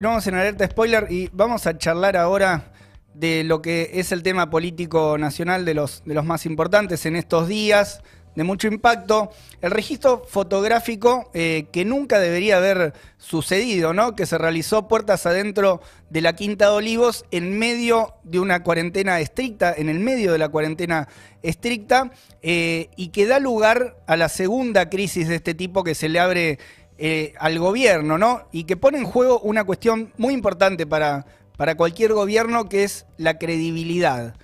Vamos en alerta spoiler y vamos a charlar ahora de lo que es el tema político nacional de los, de los más importantes en estos días, de mucho impacto, el registro fotográfico eh, que nunca debería haber sucedido, ¿no? Que se realizó puertas adentro de la Quinta de Olivos en medio de una cuarentena estricta, en el medio de la cuarentena estricta, eh, y que da lugar a la segunda crisis de este tipo que se le abre eh, al gobierno, ¿no? Y que pone en juego una cuestión muy importante para, para cualquier gobierno, que es la credibilidad.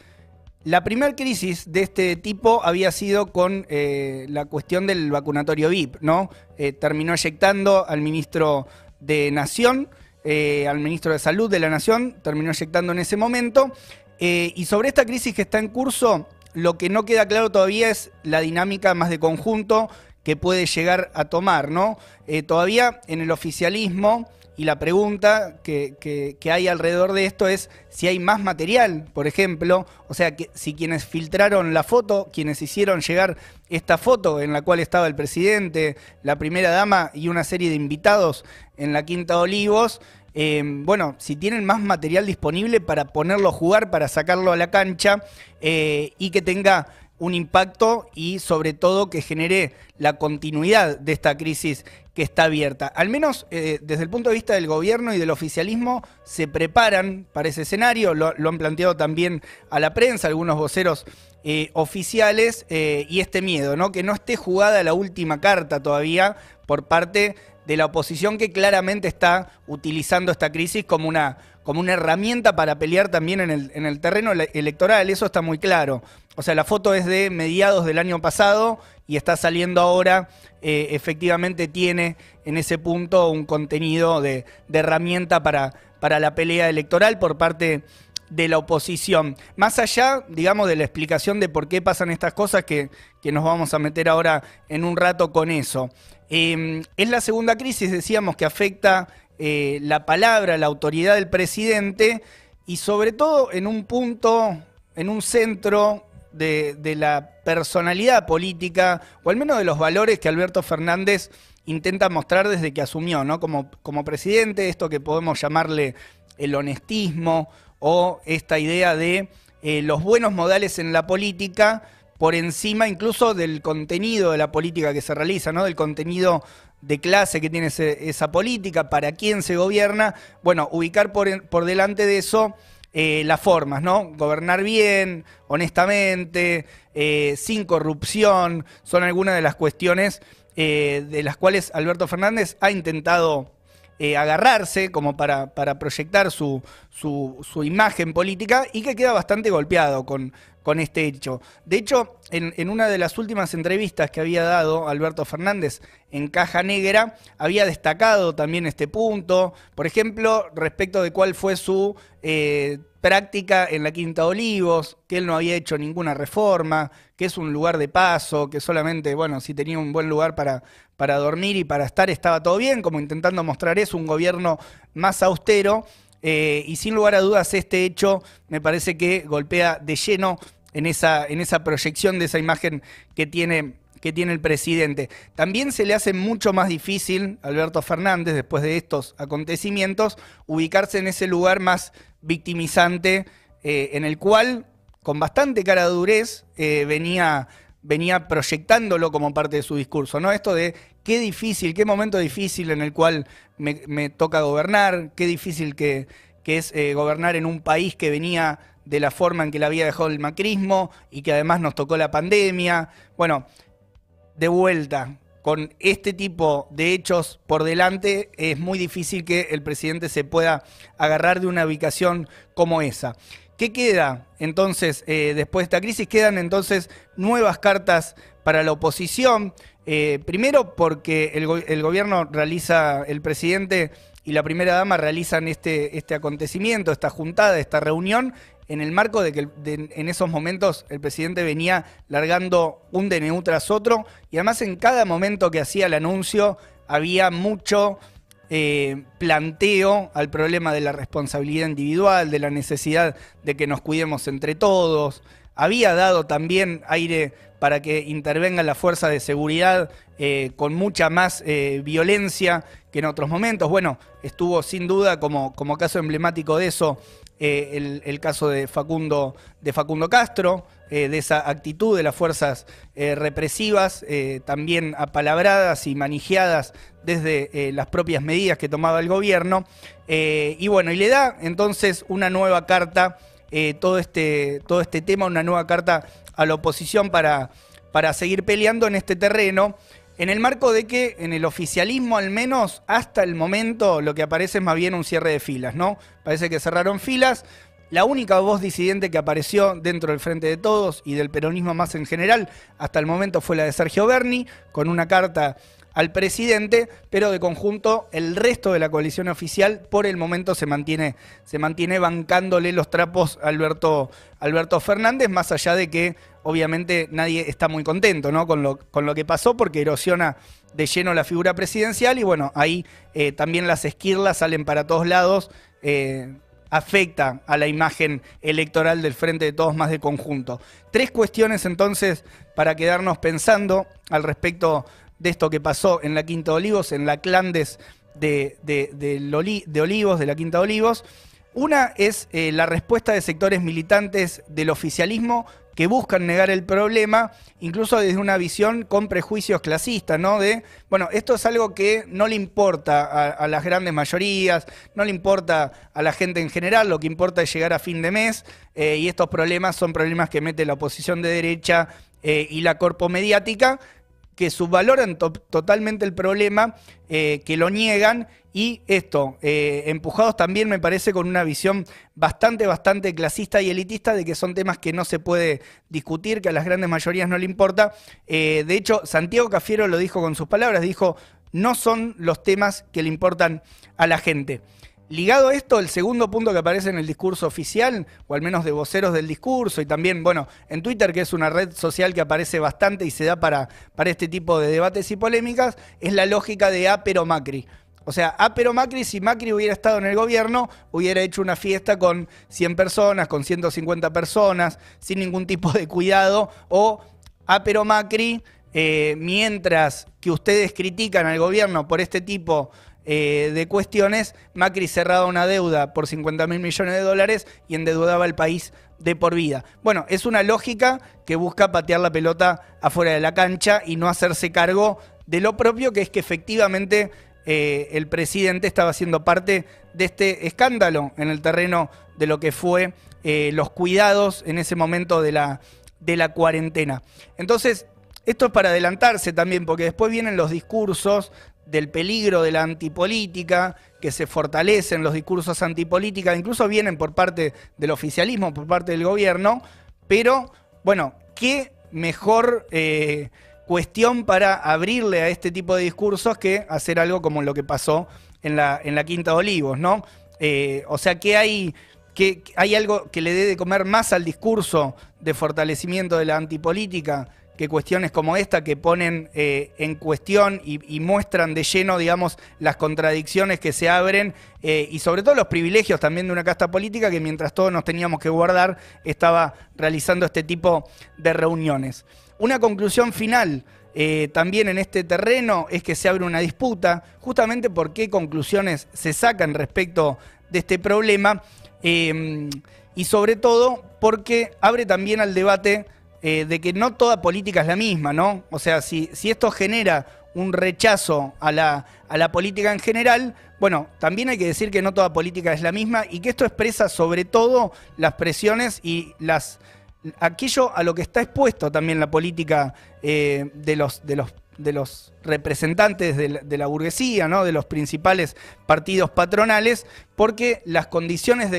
La primera crisis de este tipo había sido con eh, la cuestión del vacunatorio VIP, ¿no? Eh, terminó eyectando al ministro de Nación, al ministro de Salud de la Nación, terminó eyectando en ese momento. y sobre esta crisis que está en curso, lo que no queda claro todavía es la dinámica más de conjunto que puede llegar a tomar, ¿no? Eh, todavía en el oficialismo, y la pregunta que, hay alrededor de esto es si hay más material, por ejemplo, o sea, si quienes filtraron la foto, quienes hicieron llegar esta foto en la cual estaba el presidente, la primera dama y una serie de invitados en la Quinta de Olivos, eh, bueno, si tienen más material disponible para ponerlo a jugar, para sacarlo a la cancha eh, y que tenga un impacto y sobre todo que genere la continuidad de esta crisis que está abierta. Al menos eh, desde el punto de vista del gobierno y del oficialismo se preparan para ese escenario, lo, han planteado también a la prensa, algunos voceros eh, oficiales, eh, y este miedo, ¿no? que no esté jugada la última carta todavía por parte de la oposición que claramente está utilizando esta crisis como una, como una herramienta para pelear también en el, en el terreno electoral, eso está muy claro. O sea, la foto es de mediados del año pasado y está saliendo ahora, eh, efectivamente tiene en ese punto un contenido de, herramienta para, para la pelea electoral por parte de la oposición. Más allá, digamos, de la explicación de por qué pasan estas cosas, que, que nos vamos a meter ahora en un rato con eso. Em, es la segunda crisis, decíamos, que afecta eh, la palabra, la autoridad del presidente y sobre todo en un punto, en un centro de, la personalidad política, o al menos de los valores que Alberto Fernández intenta mostrar desde que asumió, ¿no? Como, como presidente, esto que podemos llamarle el honestismo o esta idea de eh, los buenos modales en la política por encima incluso del contenido de la política que se realiza, ¿no? Del contenido de clase que tiene esa política, para quién se gobierna. Bueno, ubicar por, por delante de eso eh, las formas, ¿no? Gobernar bien, honestamente, eh, sin corrupción, son algunas de las cuestiones eh, de las cuales Alberto Fernández ha intentado agarrarse como para, para proyectar su, su, imagen política y que queda bastante golpeado con, con este hecho. De hecho, en, una de las últimas entrevistas que había dado Alberto Fernández en Caja Negra, había destacado también este punto, por ejemplo, respecto de cuál fue su eh, práctica en la Quinta de Olivos, que él no había hecho ninguna reforma, que es un lugar de paso, que solamente, bueno, si tenía un buen lugar para, para dormir y para estar estaba todo bien, como intentando mostrar eso, un gobierno más austero. Eh, y sin lugar a dudas este hecho me parece que golpea de lleno en esa, en esa proyección de esa imagen que tiene, que tiene el presidente. También se le hace mucho más difícil a Alberto Fernández, después de estos acontecimientos, ubicarse en ese lugar más victimizante eh, en el cual, con bastante cara de durez, eh, venía venía proyectándolo como parte de su discurso, ¿no? Esto de qué difícil, qué momento difícil en el cual me, toca gobernar, qué difícil que, es eh, gobernar en un país que venía de la forma en que la había dejado el macrismo y que además nos tocó la pandemia. Bueno, de vuelta, con este tipo de hechos por delante, es muy difícil que el presidente se pueda agarrar de una ubicación como esa. ¿Qué queda entonces eh, después de esta crisis? Quedan entonces nuevas cartas para la oposición. Eh, primero porque el, gobierno realiza, el presidente y la primera dama realizan este, este acontecimiento, esta juntada, esta reunión, en el marco de que en esos momentos el presidente venía largando un DNU tras otro y además en cada momento que hacía el anuncio había mucho eh, planteo al problema de la responsabilidad individual, de la necesidad de que nos cuidemos entre todos. había dado también aire para que intervengan las fuerzas de seguridad eh, con mucha más eh, violencia que en otros momentos. Bueno, estuvo sin duda como, como caso emblemático de eso eh, el, caso de Facundo, de Facundo Castro, de esa actitud de las fuerzas represivas, también apalabradas y manijeadas desde las propias medidas que tomaba el gobierno. y bueno, y le da entonces una nueva carta, todo, este, todo este tema, una nueva carta a la oposición para, para seguir peleando en este terreno, en el marco de que en el oficialismo al menos hasta el momento lo que aparece es más bien un cierre de filas, ¿no? Parece que cerraron filas. La única voz disidente que apareció dentro del Frente de Todos y del peronismo más en general hasta el momento fue la de Sergio Berni, con una carta al presidente, pero de conjunto el resto de la coalición oficial por el momento se mantiene, se mantiene bancándole los trapos a Alberto, Alberto Fernández, más allá de que obviamente nadie está muy contento ¿no? con, lo, con lo que pasó porque erosiona de lleno la figura presidencial y bueno, ahí eh, también las esquirlas salen para todos lados. Eh, afecta a la imagen electoral del Frente de Todos más de conjunto. Tres cuestiones entonces para quedarnos pensando al respecto de esto que pasó en la Quinta de Olivos, en la Clandes de, de, Olivos, de la Quinta de Olivos. Una es eh, la respuesta de sectores militantes del oficialismo que buscan negar el problema, incluso desde una visión con prejuicios clasistas, ¿no? De, bueno, esto es algo que no le importa a, las grandes mayorías, no le importa a la gente en general, lo que importa es llegar a fin de mes, eh, y estos problemas son problemas que mete la oposición de derecha eh, y la corpo mediática, que subvaloran totalmente el problema, eh, que lo niegan y esto, eh, empujados también me parece con una visión bastante, bastante clasista y elitista de que son temas que no se puede discutir, que a las grandes mayorías no le importa. Eh, de hecho, Santiago Cafiero lo dijo con sus palabras, dijo, no son los temas que le importan a la gente. Ligado a esto, el segundo punto que aparece en el discurso oficial, o al menos de voceros del discurso, y también, bueno, en Twitter, que es una red social que aparece bastante y se da para, para este tipo de debates y polémicas, es la lógica de A pero Macri. O sea, A pero Macri, si Macri hubiera estado en el gobierno, hubiera hecho una fiesta con 100 personas, con 150 personas, sin ningún tipo de cuidado, o A pero Macri, eh, mientras que ustedes critican al gobierno por este tipo eh, de cuestiones, Macri cerraba una deuda por 50 mil millones de dólares y endeudaba el país de por vida. Bueno, es una lógica que busca patear la pelota afuera de la cancha y no hacerse cargo de lo propio, que es que efectivamente eh, el presidente estaba siendo parte de este escándalo en el terreno de lo que fue eh, los cuidados en ese momento de la, de la cuarentena. Entonces, esto es para adelantarse también, porque después vienen los discursos del peligro de la antipolítica, que se fortalecen los discursos antipolítica, incluso vienen por parte del oficialismo, por parte del gobierno, pero bueno, qué mejor eh, cuestión para abrirle a este tipo de discursos que hacer algo como lo que pasó en la, en la Quinta de Olivos, ¿no? Eh, o sea, que hay, que hay algo que le dé de comer más al discurso de fortalecimiento de la antipolítica que cuestiones como esta que ponen eh, en cuestión y, muestran de lleno, digamos, las contradicciones que se abren eh, y sobre todo los privilegios también de una casta política que mientras todos nos teníamos que guardar estaba realizando este tipo de reuniones. Una conclusión final eh, también en este terreno es que se abre una disputa, justamente por qué conclusiones se sacan respecto de este problema y sobre todo porque abre también al debate eh, de que no toda política es la misma, ¿no? O sea, si, si esto genera un rechazo a la, a la política en general, bueno, también hay que decir que no toda política es la misma y que esto expresa sobre todo las presiones y las aquello a lo que está expuesto también la política eh, de, los, de los de los representantes de la, burguesía, ¿no? de los principales partidos patronales, porque las condiciones de,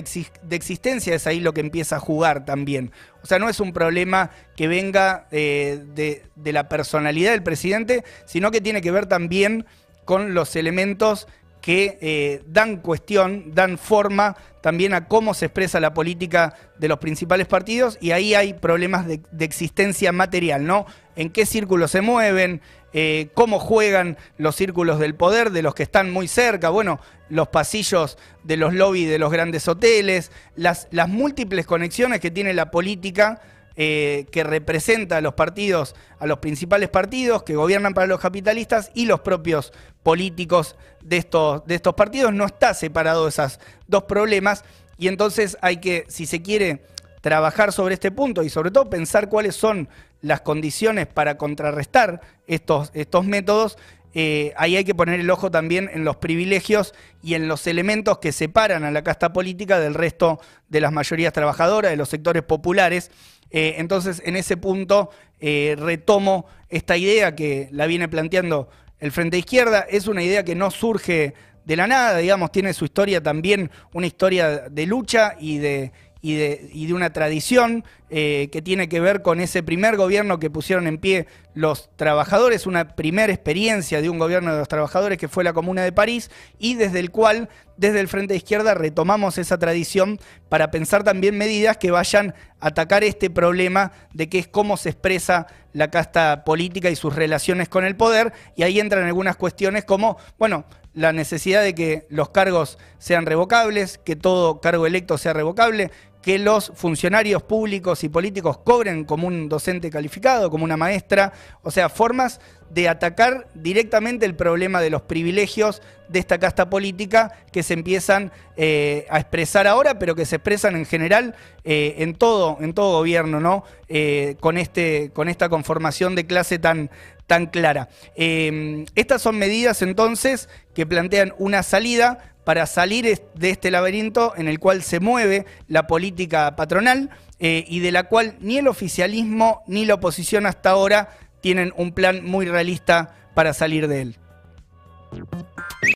existencia es ahí lo que empieza a jugar también. O sea, no es un problema que venga eh, de, la personalidad del presidente, sino que tiene que ver también con los elementos que eh, dan cuestión, dan forma también a cómo se expresa la política de los principales partidos y ahí hay problemas de, existencia material, ¿no? En qué círculos se mueven, eh, cómo juegan los círculos del poder de los que están muy cerca, bueno, los pasillos de los lobbies de los grandes hoteles, las múltiples conexiones que tiene la política eh, que representa a los partidos, a los principales partidos que gobiernan para los capitalistas y los propios políticos de estos, de estos partidos. No está separado esos dos problemas y entonces hay que, si se quiere trabajar sobre este punto y sobre todo pensar cuáles son las condiciones para contrarrestar estos, estos métodos, eh, ahí hay que poner el ojo también en los privilegios y en los elementos que separan a la casta política del resto de las mayorías trabajadoras, de los sectores populares. Eh, entonces, en ese punto, eh, retomo esta idea que la viene planteando el Frente Izquierda. Es una idea que no surge de la nada, digamos, tiene su historia también, una historia de lucha y de, y de, una tradición eh, que tiene que ver con ese primer gobierno que pusieron en pie los trabajadores, una primera experiencia de un gobierno de los trabajadores que fue la Comuna de París y desde el cual, desde el Frente de Izquierda, retomamos esa tradición para pensar también medidas que vayan a atacar este problema de que es cómo se expresa la casta política y sus relaciones con el poder y ahí entran algunas cuestiones como, bueno, la necesidad de que los cargos sean revocables, que todo cargo electo sea revocable, que los funcionarios públicos y políticos cobren como un docente calificado, como una maestra, o sea, formas de atacar directamente el problema de los privilegios de esta casta política que se empiezan eh, a expresar ahora, pero que se expresan en general eh, en, todo, en todo gobierno, ¿no? Eh, con, este, con esta conformación de clase tan, tan clara. estas son medidas entonces que plantean una salida para salir de este laberinto en el cual se mueve la política patronal eh, y de la cual ni el oficialismo ni la oposición hasta ahora tienen un plan muy realista para salir de él.